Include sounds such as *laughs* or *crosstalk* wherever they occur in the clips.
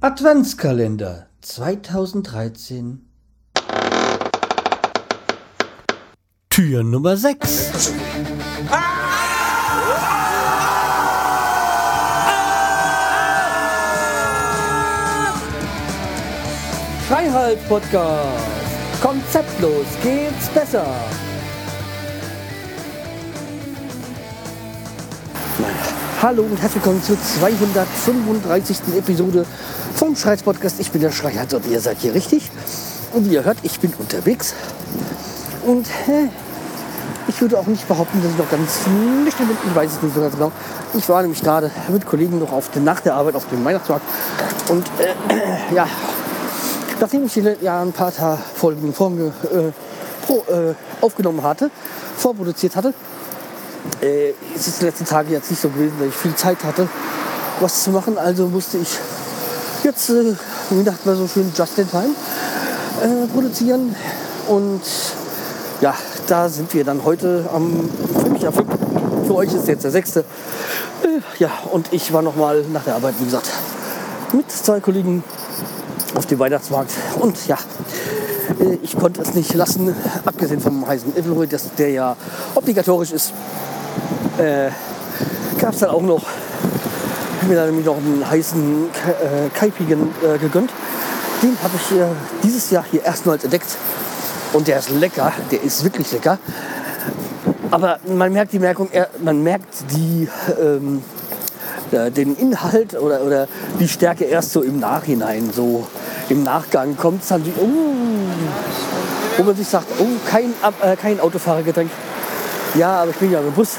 Adventskalender 2013 Tür Nummer 6 Freiheit Podcast. Konzeptlos geht's besser. Hallo und herzlich willkommen zur 235. Episode vom Schreiz Podcast. Ich bin der Schreihals und ihr seid hier richtig. Und wie ihr hört, ich bin unterwegs. Und äh, ich würde auch nicht behaupten, dass ich noch ganz nüchtern bin. Ich weiß es nicht so ganz genau. Ich war nämlich gerade mit Kollegen noch auf der, nach der Arbeit auf dem Weihnachtsmarkt. Und äh, *clears throat* ja, nachdem ich ja ein paar Tage Folgen Form, äh, pro, äh, aufgenommen hatte, vorproduziert hatte, äh, es ist die letzten Tage jetzt nicht so gewesen, dass ich viel Zeit hatte, was zu machen. Also musste ich jetzt, äh, wie dachte man so schön, just in time äh, produzieren. Und ja, da sind wir dann heute am, für mich für euch ist jetzt der sechste. Äh, ja, und ich war nochmal nach der Arbeit, wie gesagt, mit zwei Kollegen auf dem Weihnachtsmarkt. Und ja, äh, ich konnte es nicht lassen, abgesehen vom heißen Evelroy, der ja obligatorisch ist, äh, gab es dann auch noch, ich mir dann nämlich noch einen heißen äh, Kaipigen äh, gegönnt. Den habe ich äh, dieses Jahr hier erstmals entdeckt. Und der ist lecker, der ist wirklich lecker. Aber man merkt die Merkung, man merkt die, ähm, äh, den Inhalt oder, oder die Stärke erst so im Nachhinein. So im Nachgang kommt es dann, wie, oh, wo man sich sagt, oh, kein, äh, kein Autofahrergetränk. Ja, aber ich bin ja im Bus.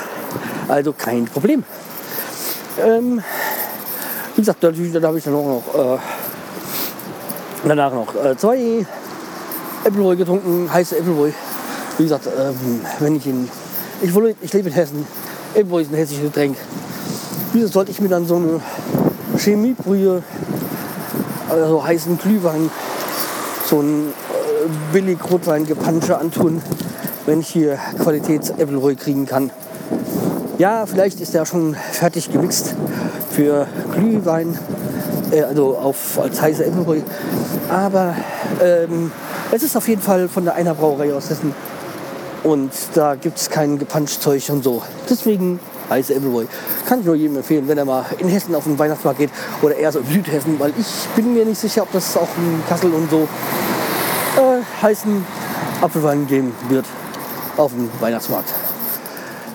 Also kein Problem. Ähm, wie gesagt, natürlich, dann habe ich dann auch noch äh, danach noch äh, zwei Appleboy getrunken, heiße Appleboy. Wie gesagt, ähm, wenn ich in ich, wohne, ich lebe in Hessen, Appleboy ist ein hessisches Getränk. Wieso sollte ich mir dann so eine Chemiebrühe, also heißen Glühwein, so ein äh, billig Rotwein gepansche antun, wenn ich hier Qualitäts Appleboy kriegen kann? Ja, vielleicht ist der schon fertig gemixt für Glühwein, äh, also auf, als heiße Äpfelbrühe. Aber ähm, es ist auf jeden Fall von der einer Brauerei aus Hessen. Und da gibt es kein Gepanschzeug und so. Deswegen heiße Appleboy. Kann ich nur jedem empfehlen, wenn er mal in Hessen auf den Weihnachtsmarkt geht oder eher so in Südhessen, weil ich bin mir nicht sicher, ob das auch in Kassel und so äh, heißen Apfelwein geben wird auf dem Weihnachtsmarkt.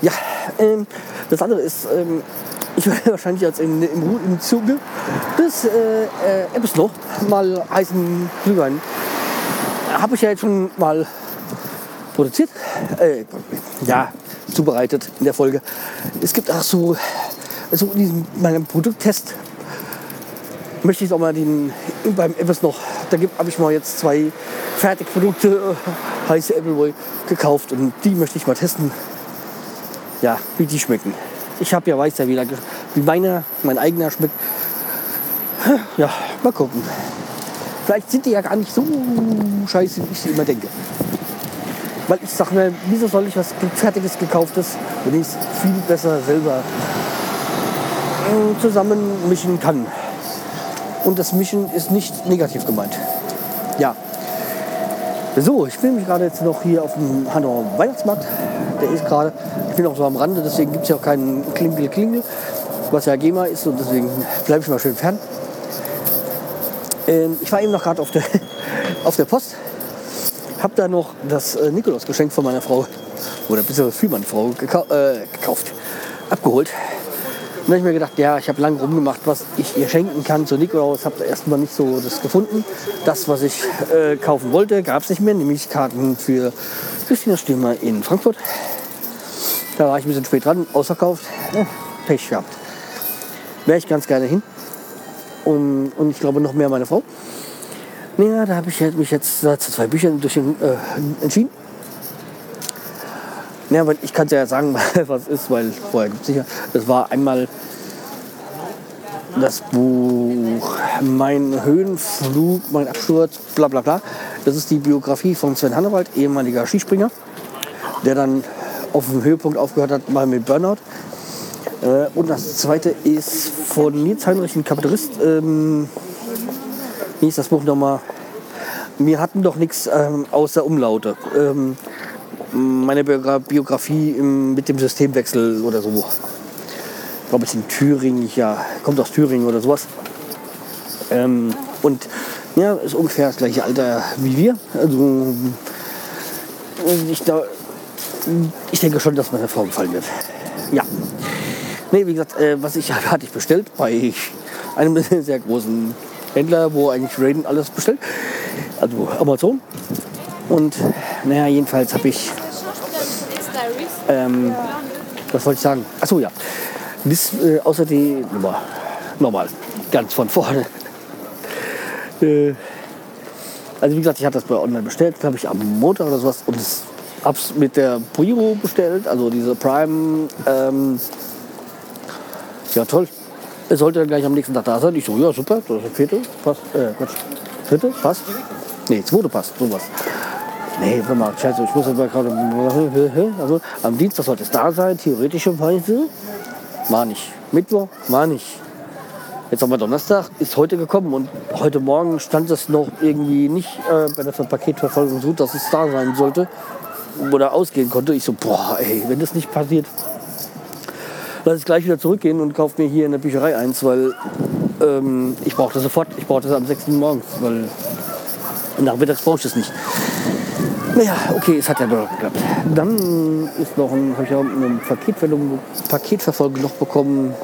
Ja, ähm, das andere ist, ähm, ich werde wahrscheinlich jetzt in, im, im Zuge des äh, äh, Ebbesloch mal heißen Glühwein. Habe ich ja jetzt schon mal produziert, äh, ja, zubereitet in der Folge. Es gibt auch so, also in diesem, meinem Produkttest möchte ich auch mal den, beim Ebbesloch, da habe ich mal jetzt zwei Fertigprodukte, äh, heiße Appleboy, gekauft und die möchte ich mal testen ja, wie die schmecken. Ich habe ja weiß ja, wie, wie meiner, mein eigener schmeckt. Ja, mal gucken. Vielleicht sind die ja gar nicht so scheiße, wie ich sie immer denke. Weil ich sage mir, wieso soll ich was Fertiges gekauftes, wenn ich es viel besser selber äh, zusammen mischen kann. Und das Mischen ist nicht negativ gemeint. Ja. So, ich bin nämlich gerade jetzt noch hier auf dem Hanauer Weihnachtsmarkt der ist gerade, ich bin auch so am Rande, deswegen gibt es ja auch keinen Klingel-Klingel, was ja GEMA ist und deswegen bleibe ich mal schön fern. Ähm, ich war eben noch gerade auf der, *laughs* auf der Post, habe da noch das äh, Nikolausgeschenk von meiner Frau, oder beziehungsweise für meine Frau gekau äh, gekauft, abgeholt. Und dann habe ich mir gedacht, ja, ich habe lange rumgemacht, was ich ihr schenken kann zu Nikolaus. Habe erstmal nicht so das gefunden. Das, was ich äh, kaufen wollte, gab es nicht mehr, nämlich Karten für Christina Stürmer in Frankfurt. Da war ich ein bisschen spät dran, ausverkauft. Ja, Pech gehabt. Wäre ich ganz gerne hin. Und, und ich glaube noch mehr meine Frau. Ja, da habe ich mich jetzt zu zwei Büchern durch, äh, entschieden. Ja, aber ich kann es ja sagen, *laughs* was ist, weil vorher gibt es sicher. Das war einmal das Buch Mein Höhenflug, mein Absturz, bla bla bla. Das ist die Biografie von Sven Hannewald, ehemaliger Skispringer, der dann auf dem Höhepunkt aufgehört hat, mal mit Burnout. Äh, und das zweite ist von Nils Heinrich, ein Kapitalist, ähm, wie ist das Buch nochmal? Wir hatten doch nichts ähm, außer Umlaute. Ähm, meine Biografie mit dem Systemwechsel oder so. Ich glaube, es ist in Thüringen, ja, kommt aus Thüringen oder sowas. Ähm, und ja, ist ungefähr das gleiche Alter wie wir. Also ich, da, ich denke schon, dass meine Frau gefallen wird. Ja. Nee, wie gesagt, äh, was ich *laughs* hatte ich bestellt bei einem *laughs* sehr großen Händler, wo eigentlich Raiden alles bestellt. Also Amazon. Und naja, jedenfalls habe ich. Ähm, was wollte ich sagen? Achso, ja. Bis, äh, außer die Nummer. Normal. Ganz von vorne. äh, also wie gesagt, ich hatte das bei online bestellt, glaube ich, am Montag oder sowas. Und es hab's mit der Primo bestellt, also diese Prime. Ähm, ja, toll. Es sollte dann gleich am nächsten Tag da sein. Ich so, ja, super, das ist der vierte, passt. Äh, Quatsch. Vierte, passt. Nee, zweite passt, sowas. Nee, warte mal, scheiße, ich muss aber gerade. Also, am Dienstag sollte es da sein, theoretischerweise. War nicht. Mittwoch, war nicht. Jetzt haben wir Donnerstag, ist heute gekommen und heute Morgen stand es noch irgendwie nicht äh, bei der Paketverfolgung so, dass es da sein sollte oder ausgehen konnte. Ich so, boah, ey, wenn das nicht passiert, lass ich gleich wieder zurückgehen und kaufe mir hier in der Bücherei eins, weil ähm, ich brauche das sofort. Ich brauche das am 6. morgens, weil nachmittags brauche ich das nicht. Naja, okay, es hat ja doch geklappt. Dann ist noch ein, habe ich auch eine Paketverfolgung, Paketverfolgung noch bekommen.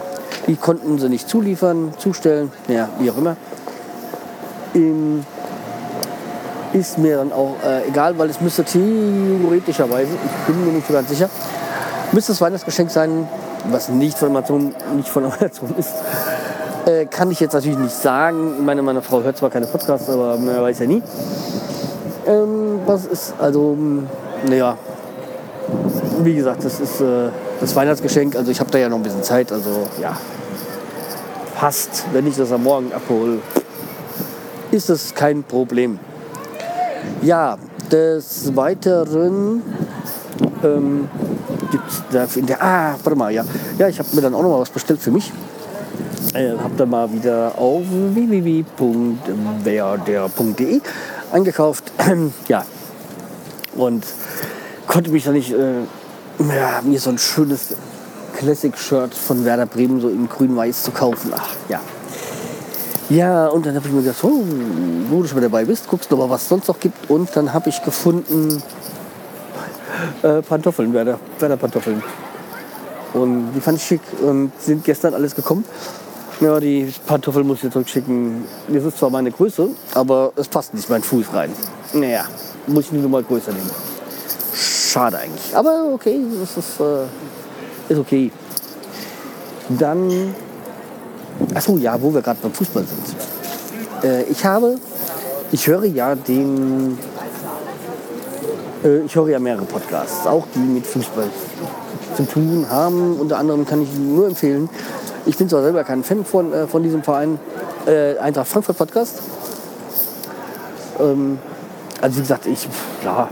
Die konnten sie nicht zuliefern, zustellen, naja, wie auch immer. Ähm, ist mir dann auch äh, egal, weil es müsste theoretischerweise, ich bin mir nicht so ganz sicher, müsste das Weihnachtsgeschenk sein, was nicht von Amazon, nicht von Amazon *laughs* ist. Äh, kann ich jetzt natürlich nicht sagen. Ich meine, meine Frau hört zwar keine Podcasts, aber man weiß ja nie. Ähm, was ist, also, naja, wie gesagt, das ist äh, das Weihnachtsgeschenk. Also ich habe da ja noch ein bisschen Zeit. Also ja, passt. Wenn ich das am Morgen abhole, ist das kein Problem. Ja, des Weiteren ähm, gibt es da in der. Ah, warte mal, ja. Ja, ich habe mir dann auch noch mal was bestellt für mich. Äh, habe dann mal wieder auf www.werder.de eingekauft. *clears throat* ja. Und konnte mich da nicht. Äh, ja, mir so ein schönes Classic-Shirt von Werder Bremen so in grün-weiß zu kaufen. Ach, ja. Ja, und dann habe ich mir gedacht, oh, wo du schon mal dabei bist, guckst du mal, was es sonst noch gibt. Und dann habe ich gefunden äh, Pantoffeln, Werder, Werder Pantoffeln. Und die fand ich schick und sind gestern alles gekommen. Ja, die Pantoffeln muss ich jetzt zurückschicken. Das ist zwar meine Größe, aber es passt nicht mein Fuß rein. Naja, muss ich nur mal größer nehmen. Schade eigentlich. Aber okay, das ist, äh, ist okay. Dann Achso, ja, wo wir gerade beim Fußball sind. Äh, ich habe, ich höre ja den, äh, ich höre ja mehrere Podcasts, auch die mit Fußball zu tun haben. Unter anderem kann ich nur empfehlen, ich bin zwar selber kein Fan von, äh, von diesem Verein, äh, Eintracht Frankfurt Podcast. Ähm, also wie gesagt, ich, ja,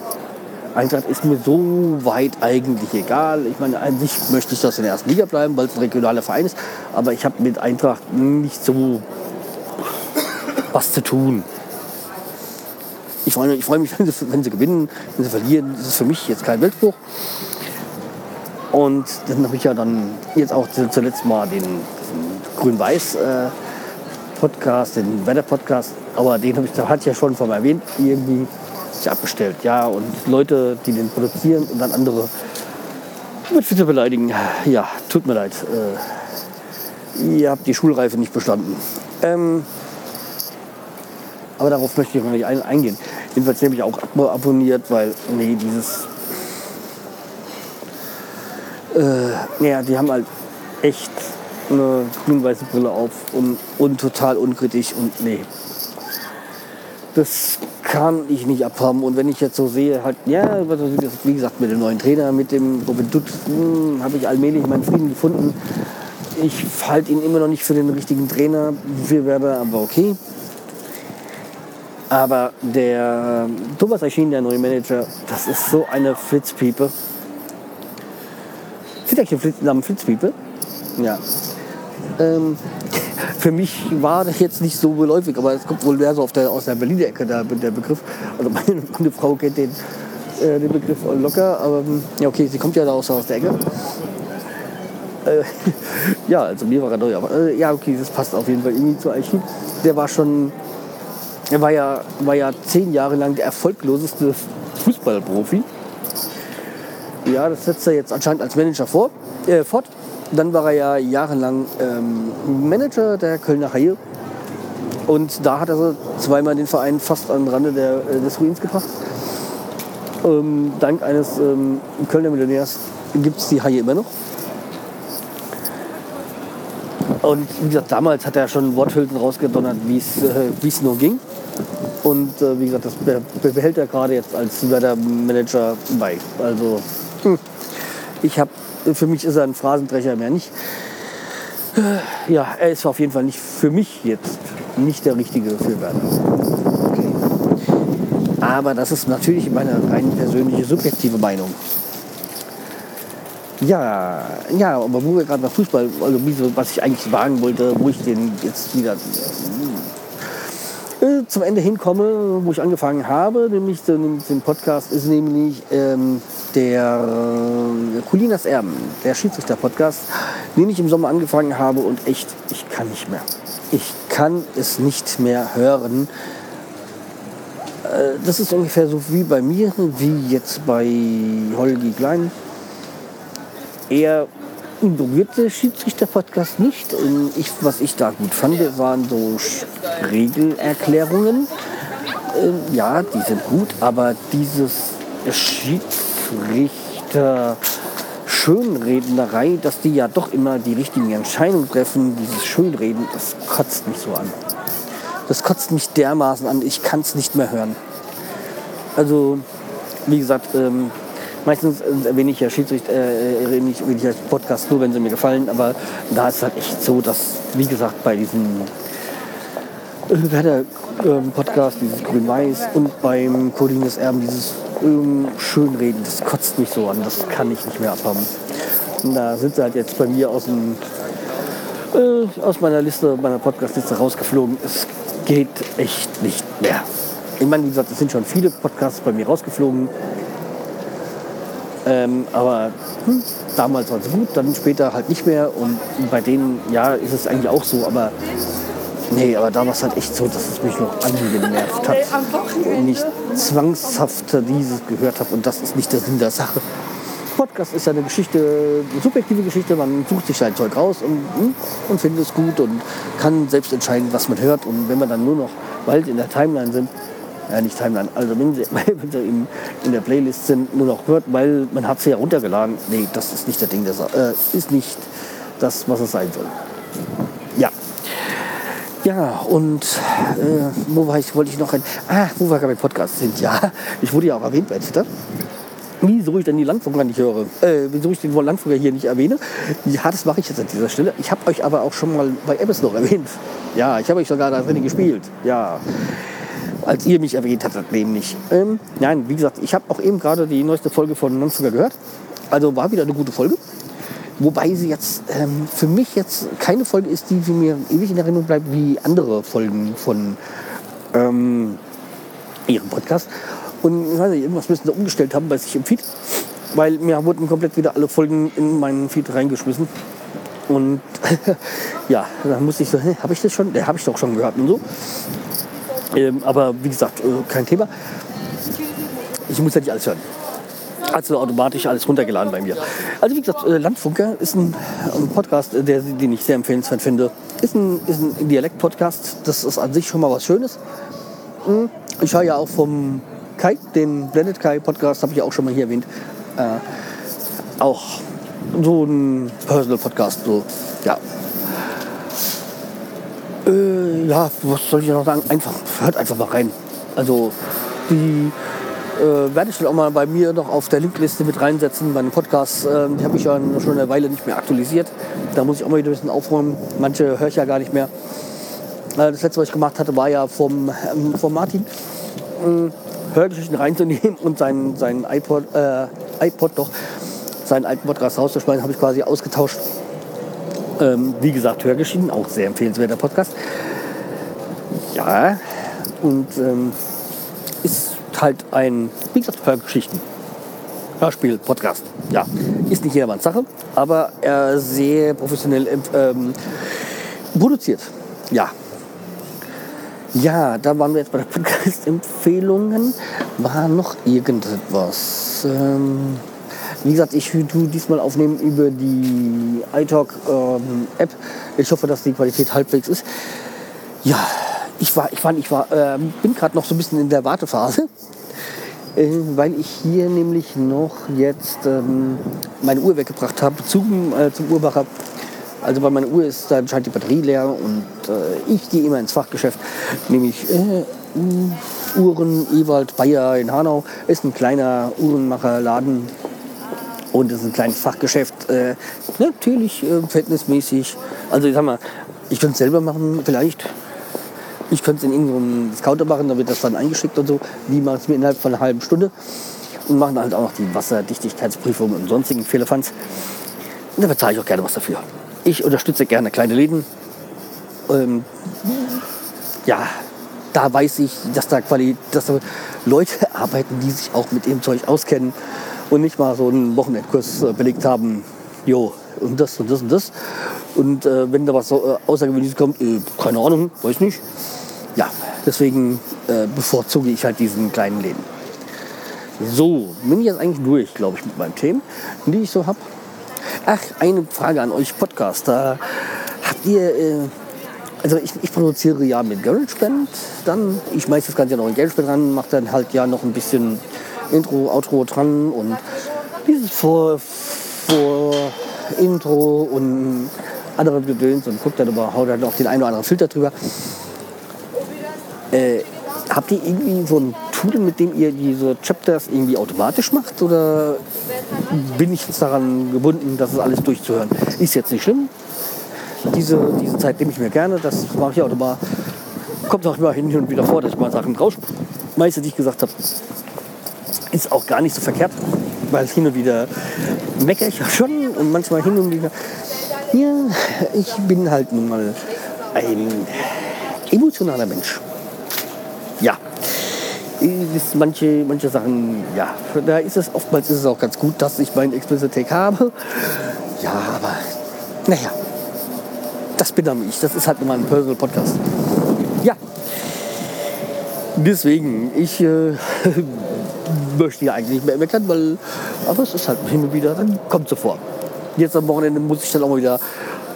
Eintracht ist mir so weit eigentlich egal. Ich meine, an sich möchte ich, dass in der ersten Liga bleiben, weil es ein regionaler Verein ist. Aber ich habe mit Eintracht nicht so was zu tun. Ich freue mich, ich freu mich *laughs* wenn, sie, wenn sie gewinnen, wenn sie verlieren. Das ist für mich jetzt kein Weltbruch. Und dann habe ich ja dann jetzt auch zuletzt mal den, den Grün-Weiß äh, den Wetter-Podcast, aber den habe ich, da hatte ich ja schon von erwähnt, irgendwie sich abbestellt. Ja, und Leute, die den produzieren und dann andere mit Twitter beleidigen. Ja, tut mir leid. Äh, ihr habt die Schulreife nicht bestanden. Ähm, aber darauf möchte ich noch nicht ein, eingehen. Jedenfalls habe ich auch abonniert, weil, nee, dieses. Äh, ja, die haben halt echt eine grün-weiße Brille auf und, und total unkritisch und nee. Das kann ich nicht abhaben. Und wenn ich jetzt so sehe, halt, ja, wie gesagt, mit dem neuen Trainer, mit dem Robin Dutt, hm, habe ich allmählich meinen Frieden gefunden. Ich halte ihn immer noch nicht für den richtigen Trainer für Werder, aber okay. Aber der Thomas Eichin, der neue Manager, das ist so eine Flitzpiepe. Den Flitz, Namen Flitzpiepe? Ja. Ähm, für mich war das jetzt nicht so beläufig, aber es kommt wohl mehr so der, aus der Berliner Ecke der, der Begriff. Also meine, meine Frau kennt den, äh, den Begriff locker, aber ähm, ja okay, sie kommt ja da aus, aus der Ecke. Äh, *laughs* ja, also mir war er neu, aber äh, ja okay, das passt auf jeden Fall irgendwie zu Eichen. Der war schon, er war ja, war ja zehn Jahre lang der erfolgloseste Fußballprofi. Ja, das setzt er jetzt anscheinend als Manager vor, äh, fort. Dann war er ja jahrelang ähm, Manager der Kölner Haie. Und da hat er zweimal den Verein fast an den Rande der, äh, des Ruins gebracht. Ähm, dank eines ähm, Kölner Millionärs gibt es die Haie immer noch. Und wie gesagt, damals hat er schon Worthülsen rausgedonnert, wie äh, es nur ging. Und äh, wie gesagt, das behält er gerade jetzt als Werder-Manager bei. Also. Ich habe für mich ist er ein Phrasendrecher mehr nicht. Ja, er ist auf jeden Fall nicht für mich jetzt nicht der richtige für Werder. Okay. Aber das ist natürlich meine rein persönliche subjektive Meinung. Ja, ja, aber wo wir gerade bei Fußball, also was ich eigentlich sagen wollte, wo ich den jetzt wieder äh, zum Ende hinkomme, wo ich angefangen habe, nämlich den, den Podcast, ist nämlich ähm, der äh, Colinas Erben, der Schiedsrichter-Podcast, den ich im Sommer angefangen habe und echt, ich kann nicht mehr. Ich kann es nicht mehr hören. Äh, das ist ungefähr so wie bei mir, wie jetzt bei Holgi Klein. Er der Schiedsrichter-Podcast nicht. Ich, was ich da gut fand, waren so Regelerklärungen. Ähm, ja, die sind gut, aber dieses Schiedsrichter Schönrednerei, dass die ja doch immer die richtigen Entscheidungen treffen, dieses Schönreden, das kotzt mich so an. Das kotzt mich dermaßen an, ich kann es nicht mehr hören. Also, wie gesagt, ähm, Meistens erwähne ich ja Schiedsrichter, äh, erwähne ich, erwähne ich als Podcast nur, wenn sie mir gefallen. Aber da ist es halt echt so, dass, wie gesagt, bei diesem äh, Werder-Podcast, dieses Grün-Weiß und beim Codines Erben, dieses ähm, Schönreden, das kotzt mich so an. Das kann ich nicht mehr abhaben. Und da sind sie halt jetzt bei mir aus, dem, äh, aus meiner Liste, meiner Podcast-Liste rausgeflogen. Es geht echt nicht mehr. Ich meine, wie gesagt, es sind schon viele Podcasts bei mir rausgeflogen. Ähm, aber hm, damals war es gut, dann später halt nicht mehr. Und bei denen, ja, ist es eigentlich auch so, aber nee, aber da war es halt echt so, dass es mich noch angenervt hat. Und ich zwangshaft dieses gehört habe und das ist nicht der Sinn der Sache. Podcast ist ja eine Geschichte, eine subjektive Geschichte. Man sucht sich sein Zeug raus und, hm, und findet es gut und kann selbst entscheiden, was man hört. Und wenn wir dann nur noch bald in der Timeline sind, ja, nicht Timeline, also wenn sie, *laughs* wenn sie in, in, der Playlist sind, nur noch hört, weil man hat sie ja runtergeladen. Nee, das ist nicht der Ding, das äh, ist nicht das, was es sein soll. Ja. Und äh, wo war ich, wollte ich noch ein, ah, wo wir gerade Podcast sind, ja, ich wurde ja auch erwähnt bei Twitter. Wieso ich denn die Landfunker nicht höre, äh, wieso ich den Landfunker hier nicht erwähne, ja, das mache ich jetzt an dieser Stelle. Ich habe euch aber auch schon mal bei Abbas noch erwähnt. Ja, ich habe euch sogar da drin gespielt. Ja, als ihr mich erwähnt hattet, nämlich. Ähm, nein, wie gesagt, ich habe auch eben gerade die neueste Folge von Nonsugar gehört. Also war wieder eine gute Folge. Wobei sie jetzt ähm, für mich jetzt keine Folge ist, die mir ewig in Erinnerung bleibt, wie andere Folgen von ähm, ihrem Podcast. Und ich weiß nicht, irgendwas müssen sie umgestellt haben bei sich im Feed. Weil mir wurden komplett wieder alle Folgen in meinen Feed reingeschmissen. Und *laughs* ja, da muss ich so, habe ich das schon? Ja, habe ich doch schon gehört und so. Ähm, aber wie gesagt, äh, kein Thema. Ich muss ja nicht alles hören. Also automatisch alles runtergeladen bei mir. Also wie gesagt, äh, Landfunker ist ein, Podcast, äh, der, den ich sehr empfehlenswert finde. Ist ein, ist ein Dialekt-Podcast. Das ist an sich schon mal was Schönes. Hm, ich höre ja auch vom Kai, den Blended Kai Podcast, habe ich auch schon mal hier erwähnt. Äh, auch so ein Personal Podcast. So, ja, äh, ja, was soll ich noch sagen? Einfach, hört einfach mal rein. Also die äh, werde ich dann auch mal bei mir noch auf der Linkliste mit reinsetzen. Meine Podcasts, äh, die habe ich ja schon eine Weile nicht mehr aktualisiert. Da muss ich auch mal wieder ein bisschen aufräumen. Manche höre ich ja gar nicht mehr. Äh, das letzte, was ich gemacht hatte, war ja vom, ähm, vom Martin. Äh, Hörgeschichten reinzunehmen und seinen, seinen iPod, äh, iPod doch, seinen alten Podcast rauszuschmeißen, habe ich quasi ausgetauscht Ähm, wie gesagt, Hörgeschichten, auch sehr empfehlenswerter Podcast. Ja, und ähm, halt ein, wie gesagt, Hörgeschichten. Hörspiel, Podcast. Ja, ist nicht jedermanns Sache, aber er sehr professionell ähm, produziert. Ja. Ja, da waren wir jetzt bei der Podcast-Empfehlungen. War noch irgendetwas? Ähm, wie gesagt, ich tue diesmal aufnehmen über die iTalk-App. ich hoffe, dass die Qualität halbwegs ist. Ja, ich war, ich war, ich war, äh, bin gerade noch so ein bisschen in der Wartephase, äh, weil ich hier nämlich noch jetzt ähm, meine Uhr weggebracht habe zum, äh, zum Uhrmacher. Also bei meiner Uhr ist da scheint die Batterie leer und äh, ich gehe immer ins Fachgeschäft, nämlich äh, Uhren Ewald Bayer in Hanau ist ein kleiner Uhrenmacherladen und ist ein kleines Fachgeschäft. Äh, natürlich verhältnismäßig. Also ich sag mal, ich könnte es selber machen, vielleicht. Ich könnte es in irgendeinem Discounter machen, da wird das dann eingeschickt und so. Die machen es mir innerhalb von einer halben Stunde und machen halt auch noch die Wasserdichtigkeitsprüfung und sonstigen Fehlerfanz. Und da bezahle ich auch gerne was dafür. Ich unterstütze gerne kleine Läden. Ähm, ja, da weiß ich, dass da, Quali dass da Leute *laughs* arbeiten, die sich auch mit dem Zeug auskennen und nicht mal so einen Wochenendkurs äh, belegt haben. Jo, und das und das und das. Und äh, wenn da was so, äh, Außergewöhnliches kommt, äh, keine Ahnung, weiß nicht. Deswegen äh, bevorzuge ich halt diesen kleinen Läden. So, bin ich jetzt eigentlich durch, glaube ich, mit meinen Themen, die ich so habe. Ach, eine Frage an euch Podcaster. Habt ihr, äh, also ich, ich, produziere ja mit GarageBand, dann, ich schmeiße das Ganze ja noch in GarageBand ran, mache dann halt ja noch ein bisschen Intro, Outro dran und dieses Vor, Vor Intro und andere Gedöns und guckt dann aber, haut dann auch den einen oder anderen Filter drüber. Äh, habt ihr irgendwie so ein Tool, mit dem ihr diese Chapters irgendwie automatisch macht? Oder bin ich jetzt daran gebunden, das alles durchzuhören? Ist jetzt nicht schlimm. Diese, diese Zeit nehme ich mir gerne, das mache ich immer. Kommt auch immer hin und wieder vor, dass ich mal Sachen rausschmeiße, die ich gesagt habe. Ist auch gar nicht so verkehrt, weil hin und wieder meckere ich ja schon und manchmal hin und wieder. Ja, ich bin halt nun mal ein emotionaler Mensch. Ja. Ist manche, manche Sachen, ja, da ist es oftmals ist es auch ganz gut, dass ich meinen Explicit Take habe. Ja, aber naja, das bin dann ich. Das ist halt nur mal ein Personal Podcast. Ja. Deswegen, ich äh, *laughs* möchte ja eigentlich nicht mehr meckern, weil, aber es ist halt und wieder, dann kommt so vor. Jetzt am Wochenende muss ich dann auch mal wieder,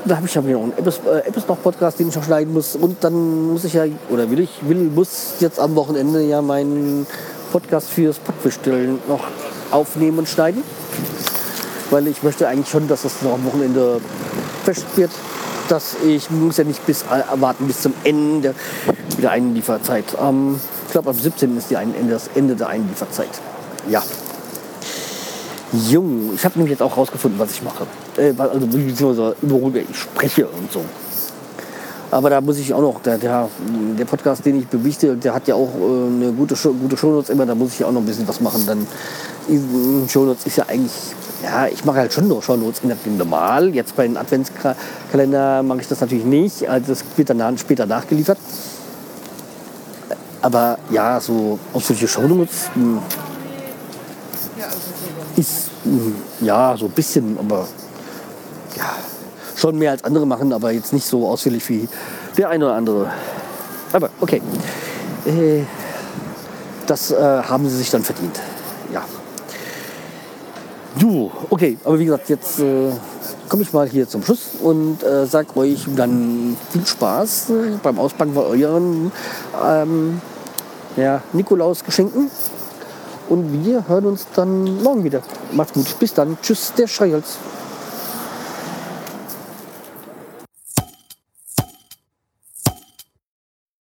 da habe ich ja wieder noch einen Apps, äh, noch Podcast, den ich noch schneiden muss und dann muss ich ja, oder will ich, will, muss jetzt am Wochenende ja meinen Podcast fürs Packbestellen noch aufnehmen und schneiden, weil ich möchte eigentlich schon, dass das noch am Wochenende fest wird dass ich muss ja nicht bis äh, warten bis zum Ende der Einlieferzeit. Ähm, ich glaube, am 17. ist die ein, das Ende der Einlieferzeit. Ja. Jung, ich habe nämlich jetzt auch rausgefunden, was ich mache. Äh, also beziehungsweise worüber ich spreche und so. Aber da muss ich auch noch, der, der, der Podcast, den ich bewichte, der hat ja auch äh, eine gute, gute Shownotes immer, da muss ich ja auch noch ein bisschen was machen. Dann Shownotes ist ja eigentlich, ja, ich mache halt schon noch Shownotes normal. Jetzt bei den Adventskalender mache ich das natürlich nicht, also das wird dann später nachgeliefert. Aber ja, so ausführliche Shownotes mh, hm, ist mh, hm, ja so ein bisschen, aber ja, schon mehr als andere machen, aber jetzt nicht so ausführlich wie der eine oder andere. Aber okay. Äh, das äh, haben sie sich dann verdient. Ja. Du, okay, aber wie gesagt, jetzt äh, komme ich mal hier zum Schluss und äh, sag euch dann viel Spaß äh, beim Auspacken bei euren ähm, ja, Nikolaus-Geschenken. Und wir hören uns dann morgen wieder. Macht's gut. Bis dann. Tschüss, der Schreihals.